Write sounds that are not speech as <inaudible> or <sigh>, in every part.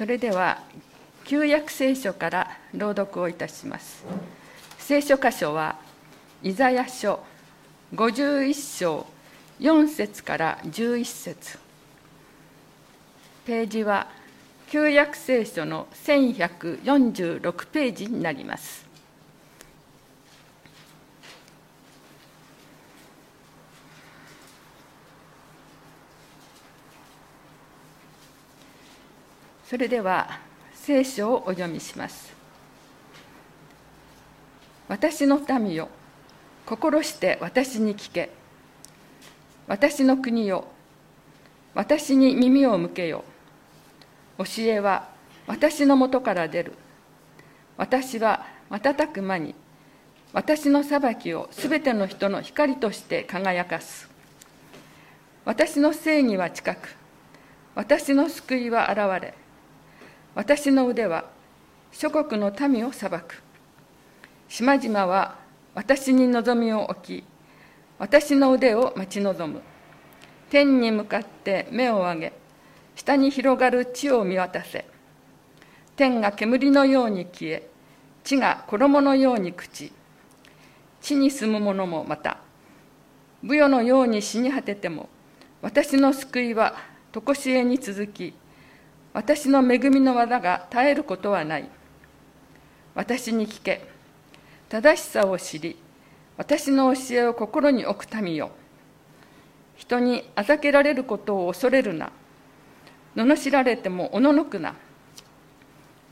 それでは旧約聖書から朗読をいたします。聖書箇所はイザヤ書51章4節から11節。ページは旧約聖書の1146ページになります。それでは聖書をお読みします。私の民よ心して私に聞け。私の国よ私に耳を向けよ。教えは私のもとから出る。私は瞬く間に私の裁きをすべての人の光として輝かす。私の正義は近く私の救いは現れ私の腕は諸国の民を裁く。島々は私に望みを置き私の腕を待ち望む。天に向かって目を上げ下に広がる地を見渡せ。天が煙のように消え地が衣のように朽ち地に住む者もまた武与のように死に果てても私の救いは常しえに続き私の恵みの技が絶えることはない。私に聞け。正しさを知り、私の教えを心に置く民よ。人にあざけられることを恐れるな。罵られてもおののくな。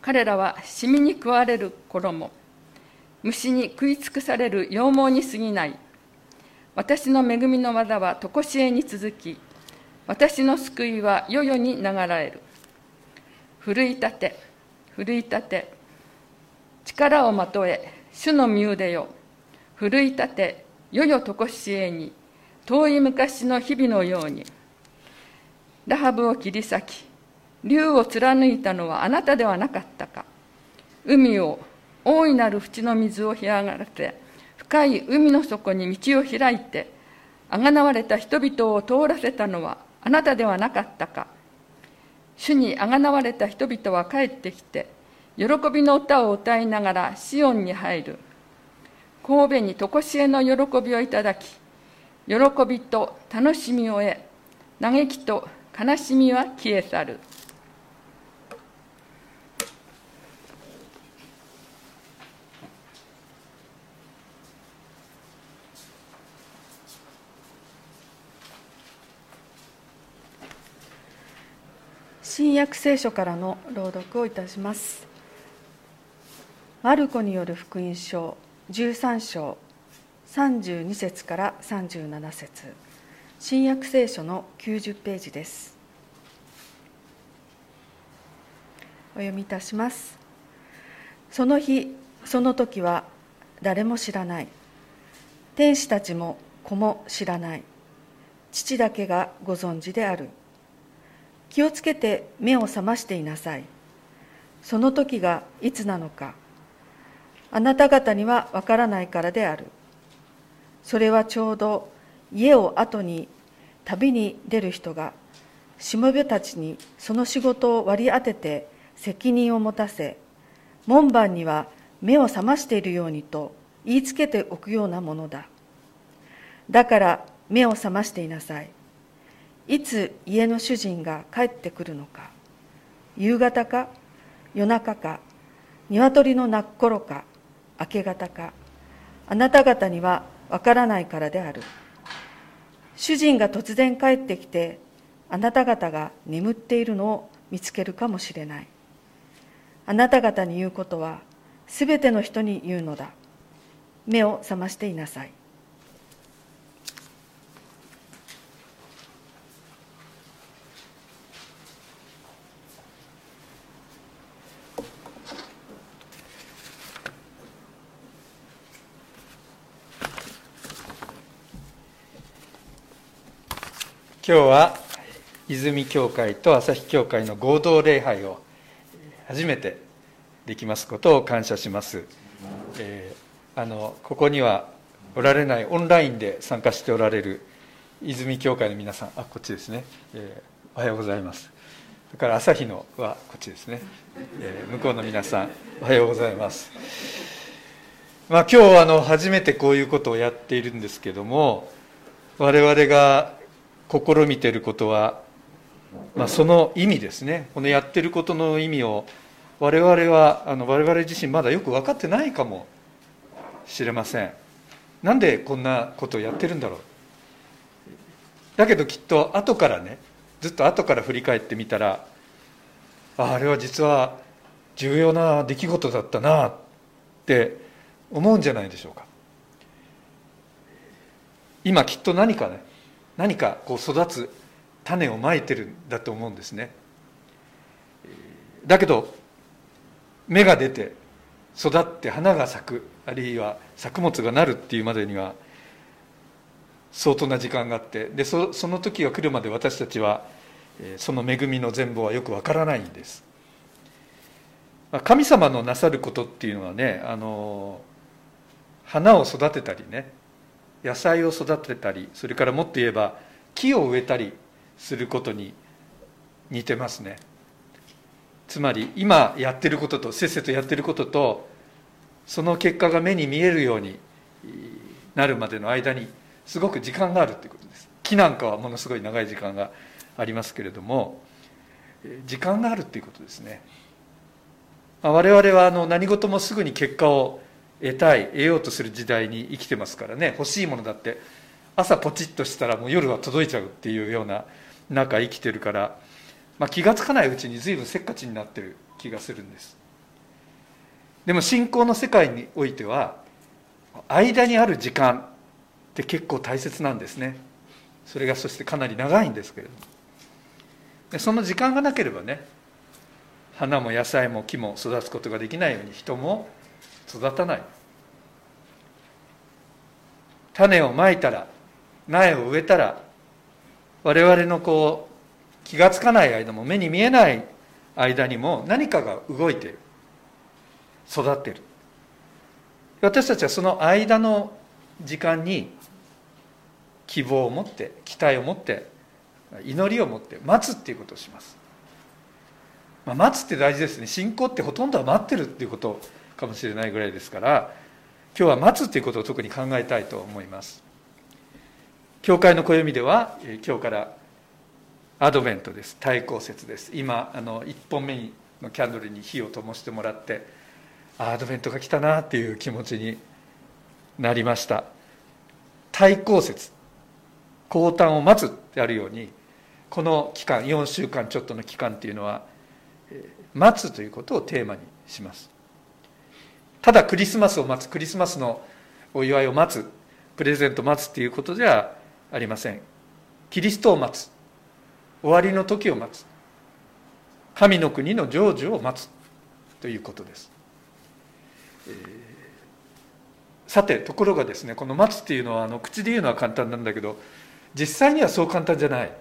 彼らはシミに食われる衣、虫に食い尽くされる羊毛に過ぎない。私の恵みの技は常しえに続き、私の救いは世々に流れる。奮い立て奮い立て力をまとえ主の身腕よ奮い立て世々とこしえに遠い昔の日々のように。ラハブを切り裂き竜を貫いたのはあなたではなかったか。海を大いなる淵の水を干上がらせ深い海の底に道を開いてあがなわれた人々を通らせたのはあなたではなかったか。主にあがなわれた人々は帰ってきて、喜びの歌を歌いながらシオンに入る。神戸にとこしえの喜びをいただき、喜びと楽しみを得、嘆きと悲しみは消え去る。新約聖書からの朗読をいたします。マルコによる福音書13章32節から37節新約聖書の90ページです。お読みいたします。その日、その時は誰も知らない。天使たちも子も知らない。父だけがご存知である。気をつけて目を覚ましていなさい。その時がいつなのか、あなた方にはわからないからである。それはちょうど家を後に旅に出る人が、しもべたちにその仕事を割り当てて責任を持たせ、門番には目を覚ましているようにと言いつけておくようなものだ。だから目を覚ましていなさい。いつ家の主人が帰ってくるのか夕方か夜中か鶏の鳴く頃か明け方かあなた方にはわからないからである。主人が突然帰ってきてあなた方が眠っているのを見つけるかもしれない。あなた方に言うことはすべての人に言うのだ。目を覚ましていなさい。今日は泉教会と朝日教会の合同礼拝を初めてできますことを感謝します、えー、あのここにはおられないオンラインで参加しておられる泉教会の皆さんあこっちですね、えー、おはようございます。だから朝日のはこっちですね、えー、向こうの皆さんおはようございます。まあ今日あの初めてこういうことをやっているんですけども我々が試みてることは、まあ、その意味ですね。このやってることの意味を我々はあの我々自身まだよく分かってないかもしれません。なんでこんなことをやってるんだろう。だけどきっと後からねずっと後から振り返ってみたらああれは実は重要な出来事だったなって思うんじゃないでしょうか。今きっと何かね何かこう育つ種をまいてるんだと思うんですね。だけど芽が出て育って花が咲くあるいは作物がなるっていうまでには相当な時間があってでその時が来るまで私たちはその恵みの全貌はよくわからないんです。神様のなさることっていうのはねあの花を育てたりね野菜を育てたりそれからもっと言えば木を植えたりすることに似てますね。つまり今やってることとせっせとやってることとその結果が目に見えるようになるまでの間にすごく時間があるということです。木なんかはものすごい長い時間がありますけれども時間があるということですね。我々はあの何事もすぐに結果を得たい得ようとする時代に生きてますからね。欲しいものだって。朝ポチッとしたらもう夜は届いちゃうっていうような中生きてるから、まあ、気が付かないうちに随分せっかちになってる気がするんです。でも信仰の世界においては間にある時間って結構大切なんですね。それがそしてかなり長いんですけれども。その時間がなければね花も野菜も木も育つことができないように人も育たない。種をまいたら苗を植えたら我々のこう気が付かない間も目に見えない間にも何かが動いてる。育ってる。私たちはその間の時間に希望を持って期待を持って祈りを持って待つっていうことをします、まあ、待つって大事ですね。信仰ってほとんどは待ってるっていうことかもしれないぐらいですから今日は待つっていうことを特に考えたいと思います。教会の暦では今日からアドベントです。対抗節です。今あの1本目のキャンドルに火を灯してもらってアドベントが来たなっていう気持ちになりました。対抗節降誕を待つってあるようにこの期間4週間ちょっとの期間っていうのは待つということをテーマにします。ただクリスマスを待つクリスマスのお祝いを待つプレゼントを待つっていうことではありません。キリストを待つ終わりの時を待つ神の国の成就を待つということです、えー、さてところがですねこの待つっていうのはあの口で言うのは簡単なんだけど実際にはそう簡単じゃない。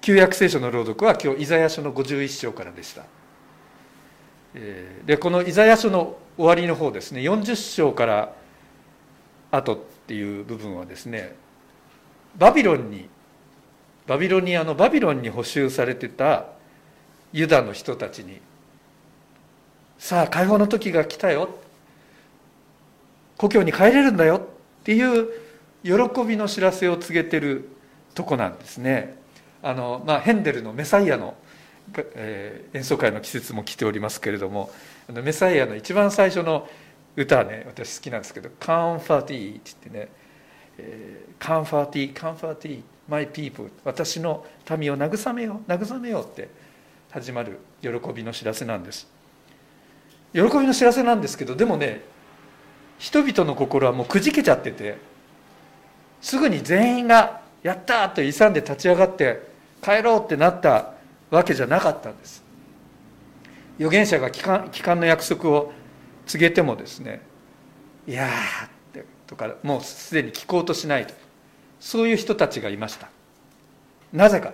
旧約聖書の朗読は今日イザヤ書の51章からでした。でこのイザヤ書の終わりの方ですね40章から後っていう部分はですねバビロンにバビロニアのバビロンに補修されてたユダの人たちにさあ解放の時が来たよ。故郷に帰れるんだよ。っていう喜びの知らせを告げてるとこなんですね。あの、まあ、ヘンデルの「メサイアの」えー、演奏会の季節も来ておりますけれどもあのメサイアの一番最初の歌はね私好きなんですけど「カンファーティー」って言ってね「カンファーティーカンファーティーマイピープル私の民を慰めよう慰めよう」って始まる喜びの知らせなんです喜びの知らせなんですけどでもね人々の心はもうくじけちゃっててすぐに全員が「やった!」と勇んで立ち上がって帰ろうってなったわけじゃなかったんです。預言者が帰還帰還の約束を告げてもですね「いやってとかもうすでに聞こうとしないとそういう人たちがいました。なぜか。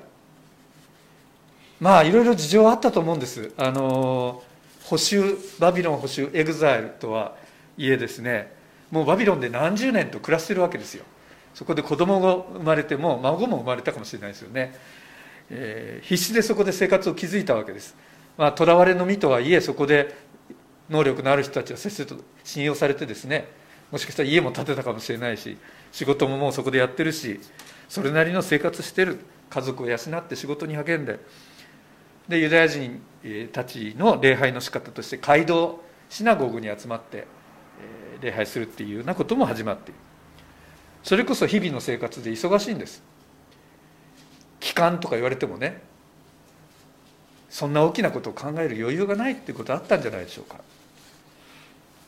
まあいろいろ事情はあったと思うんです。あの捕囚バビロン捕囚 exile とはいえですねもうバビロンで何十年と暮らしてるわけですよ。そこで子供が生まれても孫も生まれたかもしれないですよね。えー、必死でそこで生活を築いたわけです。まあ囚われの身とはいえそこで能力のある人たちはせっせと信用されてですねもしかしたら家も建てたかもしれないし仕事ももうそこでやってるしそれなりの生活してる。家族を養って仕事に励んで。でユダヤ人たちの礼拝の仕方として街道シナゴーグに集まって礼拝するっていうようなことも始まっている。それこそ日々の生活で忙しいんです。帰還とか言われてもねそんな大きなことを考える余裕がないっていうことあったんじゃないでしょうか。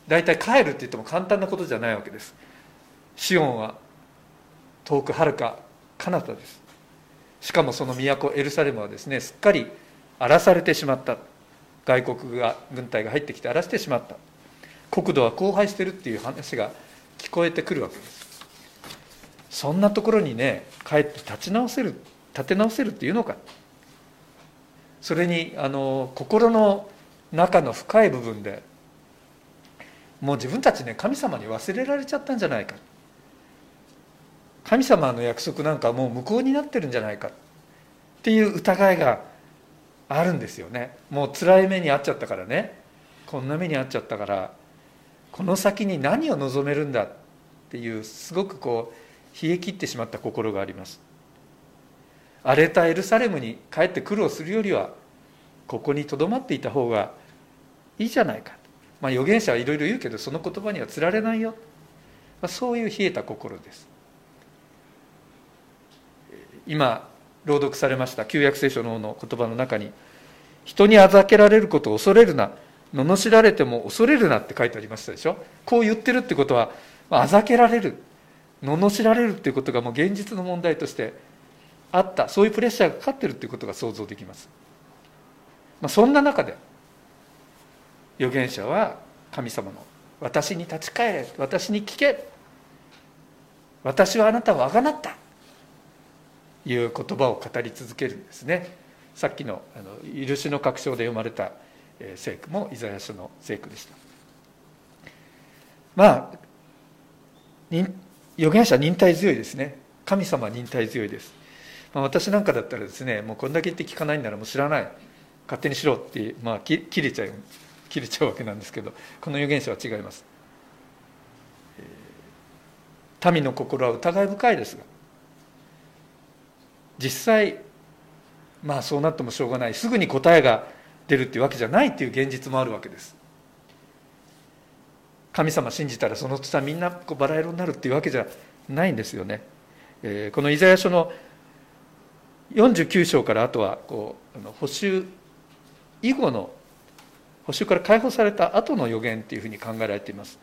大体帰るって言っても簡単なことじゃないわけです。シオンは遠くはるか彼方です。しかもその都エルサレムはですねすっかり荒らされてしまった。外国が軍隊が入ってきて荒らしてしまった。国土は荒廃してるっていう話が聞こえてくるわけです。そんなところにね帰って立ち直せる立て直せるっていうのか。それにあの心の中の深い部分でもう自分たちね神様に忘れられちゃったんじゃないか。神様の約束なんかもう無効になってるんじゃないか。っていう疑いがあるんですよね。もう辛い目に遭っちゃったからね。こんな目に遭っちゃったからこの先に何を望めるんだっていうすごくこう冷え切ってしまった心があります。荒れたエルサレムに帰って苦労するよりはここにとどまっていた方がいいじゃないか、まあ、預言者はいろいろ言うけどその言葉にはつられないよ、まあ、そういう冷えた心です。今朗読されました旧約聖書のの言葉の中に人にあざけられることを恐れるな罵られても恐れるなって書いてありましたでしょ？こう言ってるってことはあざけられる罵られるっていうことがもう現実の問題としてあったそういうプレッシャーがかかってるっていうことが想像できます、まあ、そんな中で預言者は神様の「私に立ち返れ私に聞け私はあなたをあがなった」いう言葉を語り続けるんですね。さっきの「あの許しの確証」で読まれた聖句もイザヤ書の聖句でした。まあ預言者忍耐強いですね。神様忍耐強いです、まあ、私なんかだったらですねもうこんだけ言って聞かないんならもう知らない。勝手にしろって、まあ、切れちゃう切れちゃうわけなんですけどこの預言者は違います。民の心は疑い深いですが実際まあそうなってもしょうがない。すぐに答えが出るっていうわけじゃないっていう現実もあるわけです。神様信じたらその途端みんなこうバラ色になるっていうわけじゃないんですよね、えー、このイザヤ書の49章からあとはこうあの補修以後の補修から解放された後の予言っていうふうに考えられています。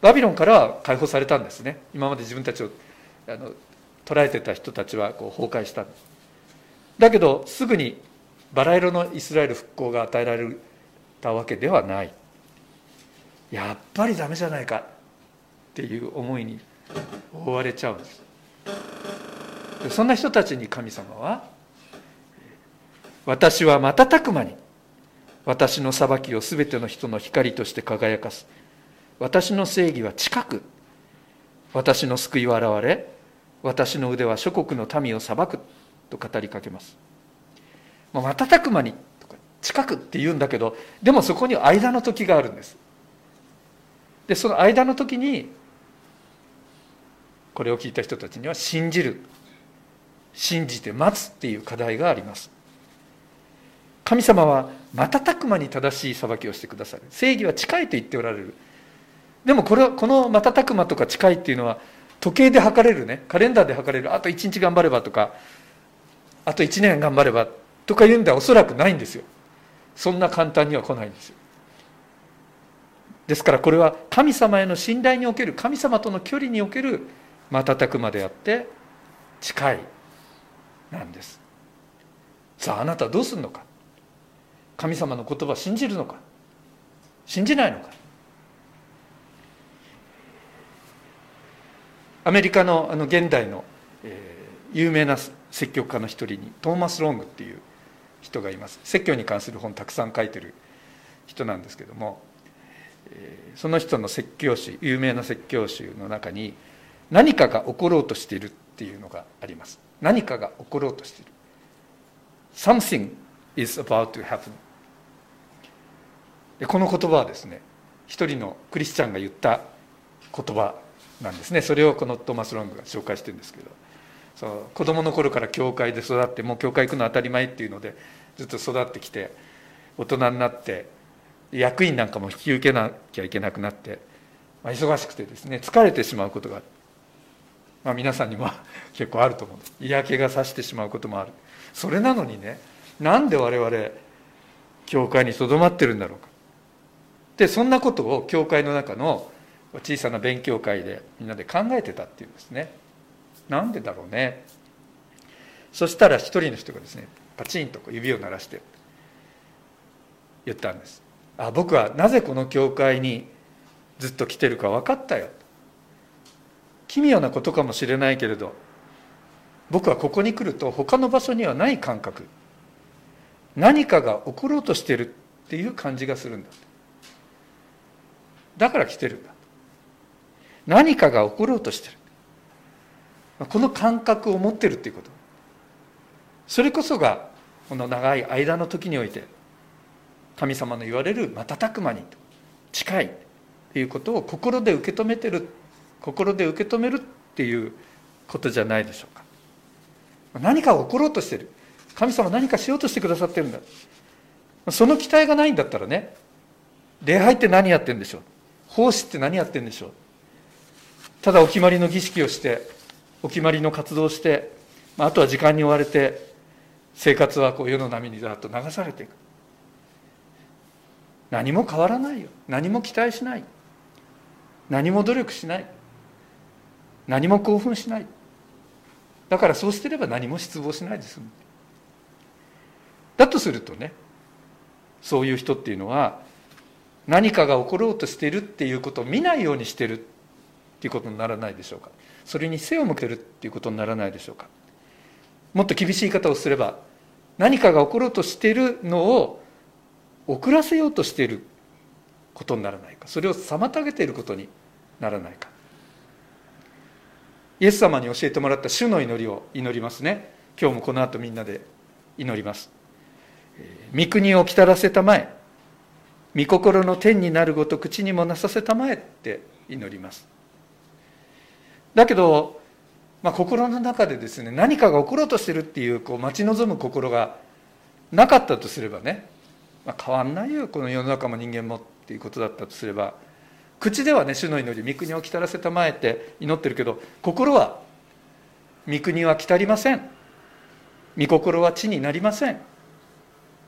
バビロンからは解放されたんですね。今まで自分たちをあの捉えてた人たちはこう崩壊した。だけどすぐにバラ色のイスラエル復興が与えられたわけではない。やっぱりダメじゃないかっていう思いに覆われちゃうんです。そんな人たちに神様は私は瞬く間に私の裁きを全ての人の光として輝かす。私の正義は近く私の救いは現れ私の腕は諸国の民を裁くと語りかけます。瞬く間にとか近くって言うんだけどでもそこに間の時があるんです。でその間の時にこれを聞いた人たちには信じる。信じて待つっていう課題があります。神様は瞬く間に正しい裁きをしてくださる。正義は近いと言っておられる。でもこれはこの瞬く間とか近いっていうのは時計で測れるね。カレンダーで測れる。あと1日頑張ればとかあと1年頑張ればとかいうんではおそらくないんですよ。そんな簡単には来ないんですよ。ですからこれは神様への信頼における神様との距離における瞬く間であって近い。なんです。さああなたどうするのか？神様の言葉信じるのか？信じないのか？アメリカのあの現代の、えー、有名な説教家の一人にトーマス・ロングっていう人がいます。説教に関する本たくさん書いてる人なんですけども、えー、その人の説教集有名な説教集の中に何かが起ころうとしている。っていうのがあります。何かが起ころうとしている。Something is about to happen でこの言葉はですね一人のクリスチャンが言った言葉なんですね。それをこのトーマス・ロングが紹介してるんですけど。その子供の頃から教会で育ってもう教会行くの当たり前っていうのでずっと育ってきて大人になって役員なんかも引き受けなきゃいけなくなって、まあ、忙しくてですね疲れてしまうことがある、まあ、皆さんにも <laughs> 結構あると思う。んです嫌気がさしてしまうこともある。それなのにねなんで我々教会にとどまってるんだろうか。でそんなことを教会の中の小さな勉強会でみんなで考えてたっていうんですね。なんでだろうね。そしたら一人の人がですねパチンと指を鳴らして言ったんです。あ僕はなぜこの教会にずっと来てるか分かったよ。奇妙なことかもしれないけれど僕はここに来ると他の場所にはない感覚。何かが起ころうとしてるっていう感じがするんだ。だから来てるんだ。何かが起ころうとしてる。この感覚を持ってるっていうこと。それこそがこの長い間の時において神様の言われる瞬く間に近いということを心で受け止めてる心で受け止めるっていうことじゃないでしょうか。何か起ころうとしてる。神様何かしようとしてくださってるんだ。その期待がないんだったらね礼拝って何やってんでしょう。奉仕って何やってんでしょう。ただお決まりの儀式をしてお決まりの活動をしてあとは時間に追われて生活はこう世の波にざっと流されていく。何も変わらないよ。何も期待しない。何も努力しない。何も興奮しない。だからそうしてれば何も失望しないで済むだとするとねそういう人っていうのは何かが起ころうとしてるっていうことを見ないようにしてるっていうことにならないでしょうか。それに背を向けるっていうことにならないでしょうか。もっと厳しい言い方をすれば何かが起ころうとしてるのを遅らせようとしていることにならないか。それを妨げていることにならないか。イエス様に教えてもらった主の祈りを祈りますね。今日もこの後みんなで祈ります。御国を来たらせたまえ。御心の天になるごと口にもなさせたまえって祈ります。だけど、まあ、心の中でですね何かが起ころうとしてるっていうこう待ち望む心がなかったとすればね、まあ、変わんないよこの世の中も人間もっていうことだったとすれば。口ではね主の祈り御国を来たらせたまえて祈ってるけど心は御国は来たりません。御心は地になりません。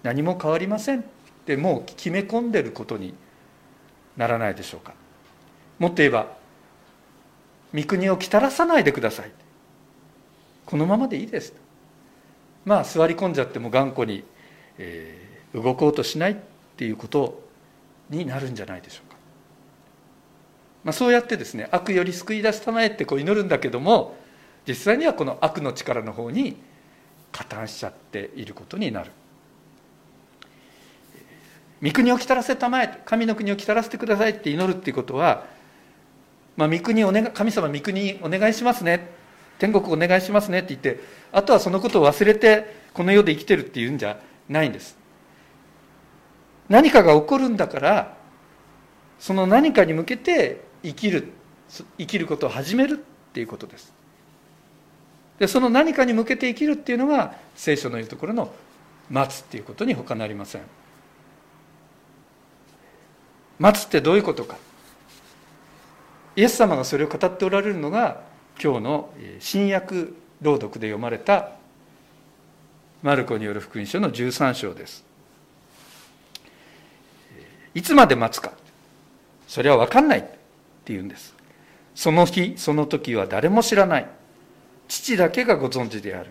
何も変わりません。ってもう決め込んでることにならないでしょうか。もっと言えば御国を来たらさないでください。このままでいいです。まあ座り込んじゃっても頑固に、えー、動こうとしないっていうことになるんじゃないでしょうか。まあ、そうやってですね悪より救い出したまえってこう祈るんだけども実際にはこの悪の力の方に加担しちゃっていることになる。御国を来たらせたまえ神の国を来たらせてくださいって祈るっていうことは、まあ、御国お願神様御国お願いしますね。天国お願いしますねって言ってあとはそのことを忘れてこの世で生きてるっていうんじゃないんです。何かが起こるんだからその何かに向けて生きる生きることを始めるっていうことです。でその何かに向けて生きるっていうのが聖書の言うところの待つっていうことに他なりません。待つってどういうことか。イエス様がそれを語っておられるのが今日の新約朗読で読まれたマルコによる福音書の13章です。いつまで待つか。それは分かんない。っていうんです。その日その時は誰も知らない。父だけがご存知である。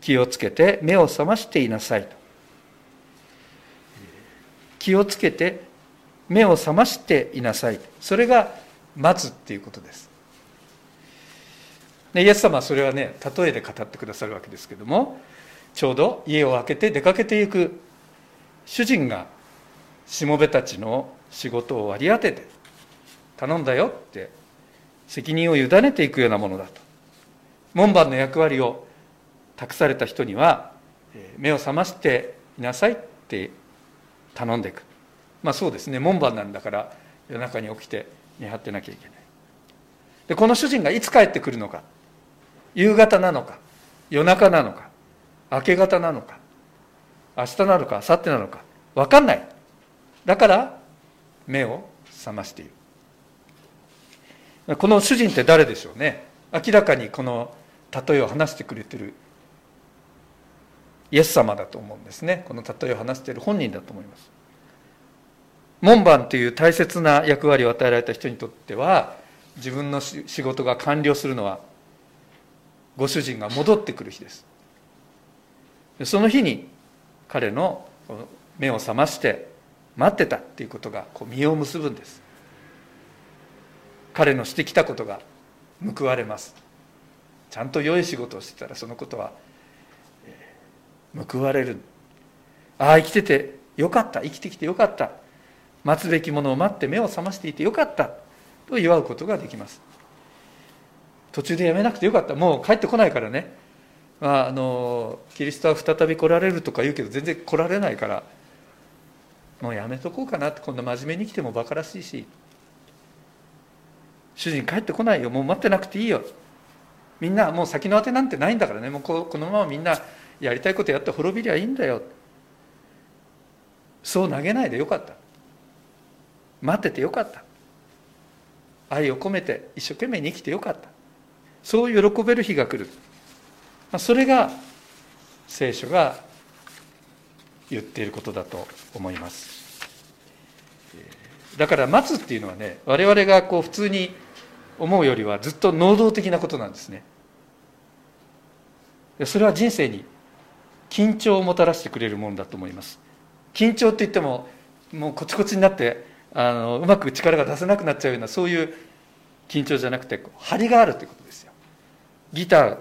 気をつけて目を覚ましていなさい気をつけて目を覚ましていなさい。それが待つっていうことです。イエス様はそれはね例えで語ってくださるわけですけどもちょうど家を開けて出かけていく主人がしもべたちの仕事を割り当てて頼んだよって責任を委ねていくようなものだと。門番の役割を託された人には目を覚ましていなさいって頼んでいく。まあそうですね。門番なんだから夜中に起きて見張ってなきゃいけない。でこの主人がいつ帰ってくるのか。夕方なのか。夜中なのか。明け方なのか。明日なのか明後日なのか。分かんない。だから目を覚ましている。この主人って誰でしょうね？明らかにこの例えを話してくれてるイエス様だと思うんですね。この例えを話している本人だと思います。門番という大切な役割を与えられた人にとっては自分の仕事が完了するのはご主人が戻ってくる日です。その日に彼の目を覚まして待ってたっていうことがこう実を結ぶんです。彼のしてきたことが報われます。ちゃんと良い仕事をしてたらそのことは報われる。ああ生きててよかった。生きてきてよかった。待つべきものを待って目を覚ましていてよかった。と祝うことができます。途中でやめなくてよかった。もう帰ってこないからね、まあ、あのキリストは再び来られるとか言うけど全然来られないから。もうやめとこうかなって。こんな真面目に来てもバカらしいし。主人帰ってこないよ。もう待ってなくていいよ。みんなもう先のあてなんてないんだからね。もうこのままみんなやりたいことやって滅びりゃいいんだよ。そう投げないでよかった。待っててよかった。愛を込めて一生懸命に生きてよかった。そう喜べる日が来る。まそれが聖書が言っていることだと思います。だから待つっていうのはね我々がこう普通に思うよりはずっと能動的なことなんですね。それは人生に緊張をもたらしてくれるものだと思います。緊張って言ってももうコチコチになってあのうまく力が出せなくなっちゃうようなそういう緊張じゃなくて張りがあるということですよ。ギター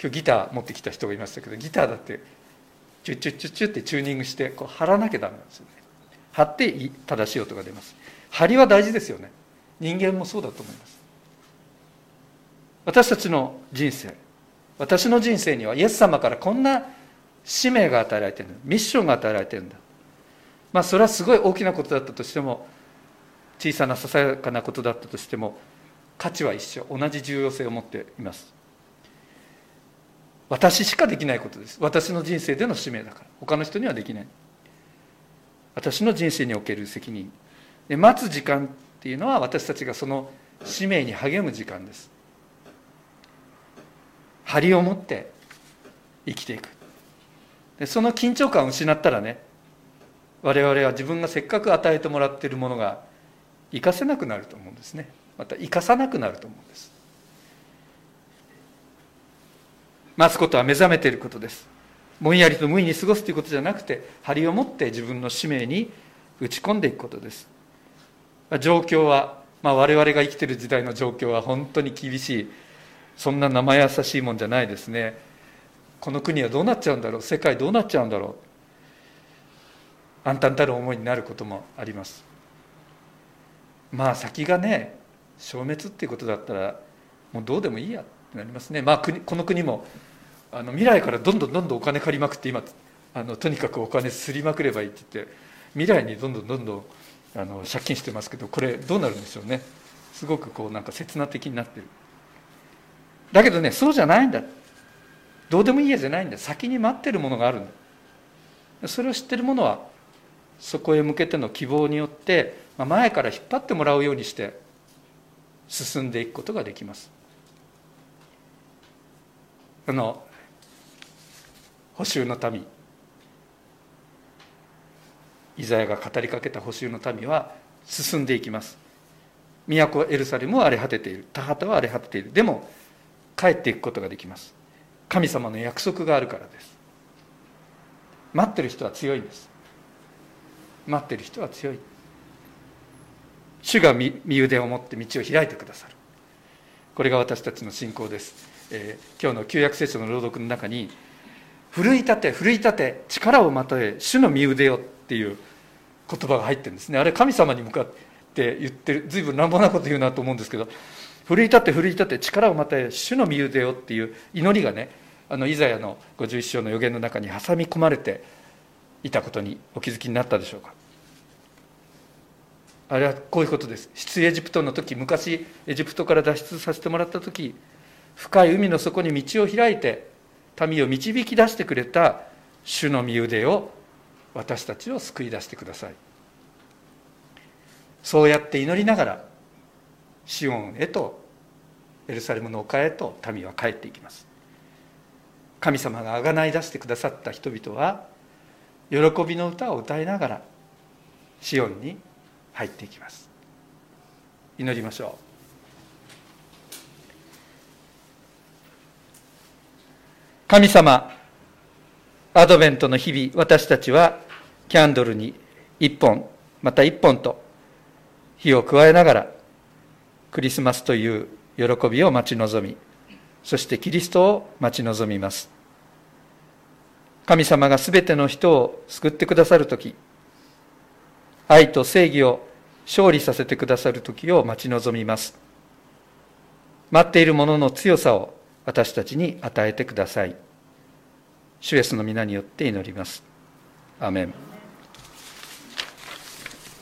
今日ギター持ってきた人がいましたけどギターだってチュッチュッチュッチュってチューニングしてこう張らなきゃダメなんですよね。張って正しい音が出ます。張りは大事ですよね。人間もそうだと思います。私たちの人生私の人生にはイエス様からこんな使命が与えられてるんだミッションが与えられてるんだ。まあそれはすごい大きなことだったとしても小さなささやかなことだったとしても価値は一緒。同じ重要性を持っています。私しかできないことです。私の人生での使命だから。他の人にはできない。私の人生における責任。で待つ時間っていうのは私たちがその使命に励む時間です。張りを持って生きていく。でその緊張感を失ったらね我々は自分がせっかく与えてもらっているものが生かせなくなると思うんですね。また生かさなくなると思うんです。待つことは目覚めていることです。ぼんやりと無意に過ごすということじゃなくて張りを持って自分の使命に打ち込んでいくことです。状況は、まあ、我々が生きている時代の状況は本当に厳しい。そんな生優しいもんじゃないですね。この国はどうなっちゃうんだろう。世界どうなっちゃうんだろう。暗淡たる思いになることもあります。まあ先がね消滅っていうことだったらもうどうでもいいやってなりますね。まあ国この国もあの未来からどんどんどんどんお金借りまくって今あのとにかくお金すりまくればいいって言って未来にどんどんどんどんあの借金してますけどこれどうなるんでしょうね。すごくこうなんか刹那的になってる。だけどねそうじゃないんだ。どうでもいいやじゃないんだ。先に待ってるものがあるんだ。それを知ってる者はそこへ向けての希望によって前から引っ張ってもらうようにして進んでいくことができます。あの補修の民。イザヤが語りかけた補修の民は進んでいきます。都エルサレムは荒れ果てている。田畑は荒れ果てている。でも帰っていくことができます。神様の約束があるからです。待ってる人は強いんです。待ってる人は強い。主が身腕を持って道を開いてくださる。これが私たちの信仰です、えー、今日の旧約聖書の朗読の中に「奮い立て奮い立て力をまとえ主の身腕よ」っていう言葉が入ってるんですね。あれ神様に向かって言ってる。随分乱暴なこと言うなと思うんですけど奮い立って奮い立って力をまた主の身腕よっていう祈りがねあのイザヤの51章の予言の中に挟み込まれていたことにお気づきになったでしょうか。あれはこういうことです。出エジプトの時昔エジプトから脱出させてもらった時深い海の底に道を開いて民を導き出してくれた主の身腕を私たちを救い出してください。そうやって祈りながらシオンへとエルサレムの丘へと民は帰っていきます。神様があがない出してくださった人々は喜びの歌を歌いながらシオンに入っていきます。祈りましょう。神様アドベントの日々私たちはキャンドルに一本また一本と火を加えながらクリスマスという喜びを待ち望みそしてキリストを待ち望みます。神様が全ての人を救ってくださる時愛と正義を勝利させてくださる時を待ち望みます。待っている者の強さを私たちに与えてください。主イエスの皆によって祈ります。アメン。